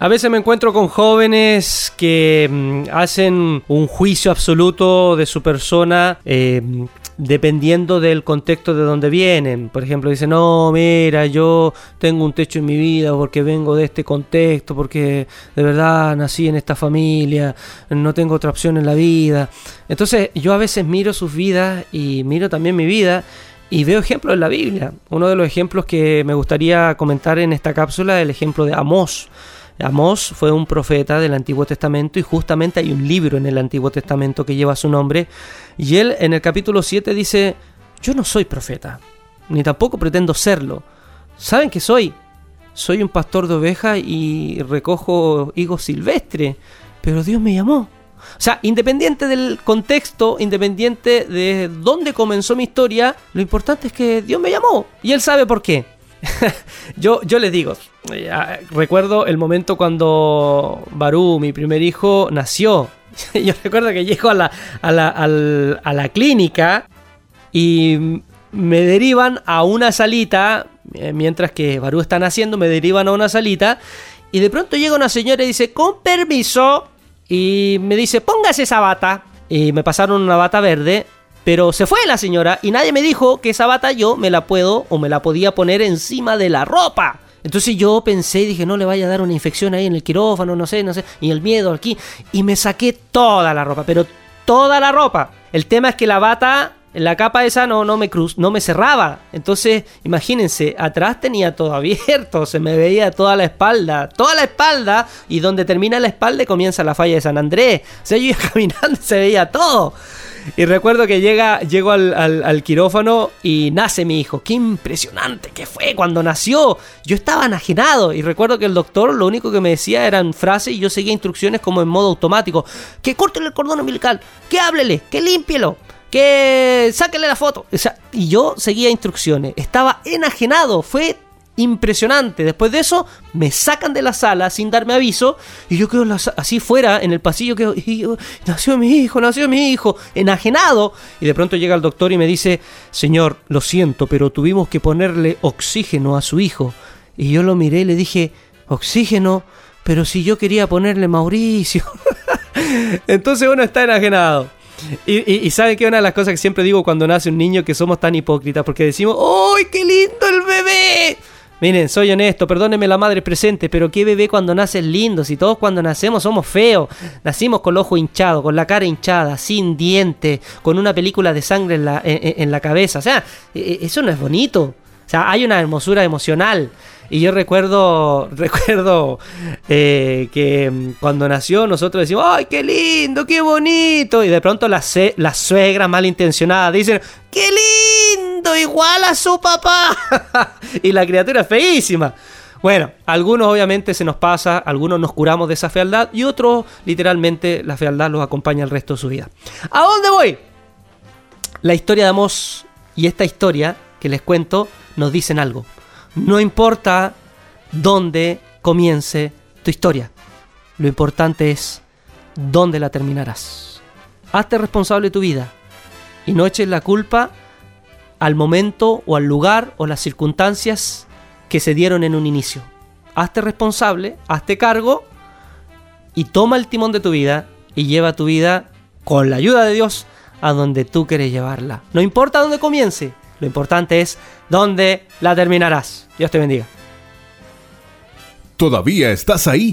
A veces me encuentro con jóvenes que mm, hacen un juicio absoluto de su persona eh, dependiendo del contexto de donde vienen. Por ejemplo, dicen, no, mira, yo tengo un techo en mi vida porque vengo de este contexto, porque de verdad nací en esta familia, no tengo otra opción en la vida. Entonces yo a veces miro sus vidas y miro también mi vida y veo ejemplos en la Biblia. Uno de los ejemplos que me gustaría comentar en esta cápsula es el ejemplo de Amós. Amós fue un profeta del Antiguo Testamento y justamente hay un libro en el Antiguo Testamento que lleva su nombre. Y él en el capítulo 7 dice, yo no soy profeta, ni tampoco pretendo serlo. ¿Saben qué soy? Soy un pastor de ovejas y recojo higos silvestres, pero Dios me llamó. O sea, independiente del contexto, independiente de dónde comenzó mi historia, lo importante es que Dios me llamó y Él sabe por qué. yo, yo les digo, eh, recuerdo el momento cuando Barú, mi primer hijo, nació. yo recuerdo que llego a la, a la, a la clínica y me derivan a una salita, eh, mientras que Barú está naciendo, me derivan a una salita y de pronto llega una señora y dice, con permiso, y me dice, póngase esa bata. Y me pasaron una bata verde pero se fue la señora y nadie me dijo que esa bata yo me la puedo o me la podía poner encima de la ropa. Entonces yo pensé y dije, no le vaya a dar una infección ahí en el quirófano, no sé, no sé, y el miedo aquí. Y me saqué toda la ropa, pero toda la ropa. El tema es que la bata, la capa esa no, no, me, cruz, no me cerraba. Entonces, imagínense, atrás tenía todo abierto, se me veía toda la espalda, toda la espalda, y donde termina la espalda comienza la falla de San Andrés. O sea, yo iba caminando se veía todo. Y recuerdo que llega, llego al, quirófano y nace mi hijo. Qué impresionante que fue cuando nació. Yo estaba enajenado y recuerdo que el doctor lo único que me decía eran frases y yo seguía instrucciones como en modo automático. Que corten el cordón umbilical, que háblele, que límpielo, que sáquele la foto. y yo seguía instrucciones. Estaba enajenado. Fue impresionante. Después de eso, me sacan de la sala sin darme aviso y yo quedo así fuera en el pasillo. Quedo, nació mi hijo, nació mi hijo, enajenado. Y de pronto llega el doctor y me dice: Señor, lo siento, pero tuvimos que ponerle oxígeno a su hijo. Y yo lo miré y le dije: Oxígeno, pero si yo quería ponerle Mauricio. Entonces uno está enajenado. Y, y, saben que una de las cosas que siempre digo cuando nace un niño que somos tan hipócritas porque decimos, ¡ay, qué lindo el bebé! Miren, soy honesto, perdónenme la madre presente, pero qué bebé cuando nace lindo, si todos cuando nacemos somos feos. Nacimos con el ojo hinchado, con la cara hinchada, sin dientes, con una película de sangre en la, en la cabeza. O sea, e, e, eso no es bonito. O sea, hay una hermosura emocional. Y yo recuerdo, recuerdo eh, que mm, cuando nació nosotros decimos, ¡ay, qué lindo, qué bonito! Y de pronto las, las suegras malintencionadas dicen, ¡qué lindo, igual a su papá! y la criatura es feísima. Bueno, algunos obviamente se nos pasa, algunos nos curamos de esa fealdad y otros literalmente la fealdad los acompaña el resto de su vida. ¿A dónde voy? La historia de Amos y esta historia que les cuento nos dicen algo. No importa dónde comience tu historia. Lo importante es dónde la terminarás. Hazte responsable de tu vida y no eches la culpa al momento o al lugar o las circunstancias que se dieron en un inicio. Hazte responsable, hazte cargo y toma el timón de tu vida y lleva tu vida con la ayuda de Dios a donde tú quieres llevarla. No importa dónde comience, lo importante es dónde la terminarás. Dios te bendiga. ¿Todavía estás ahí?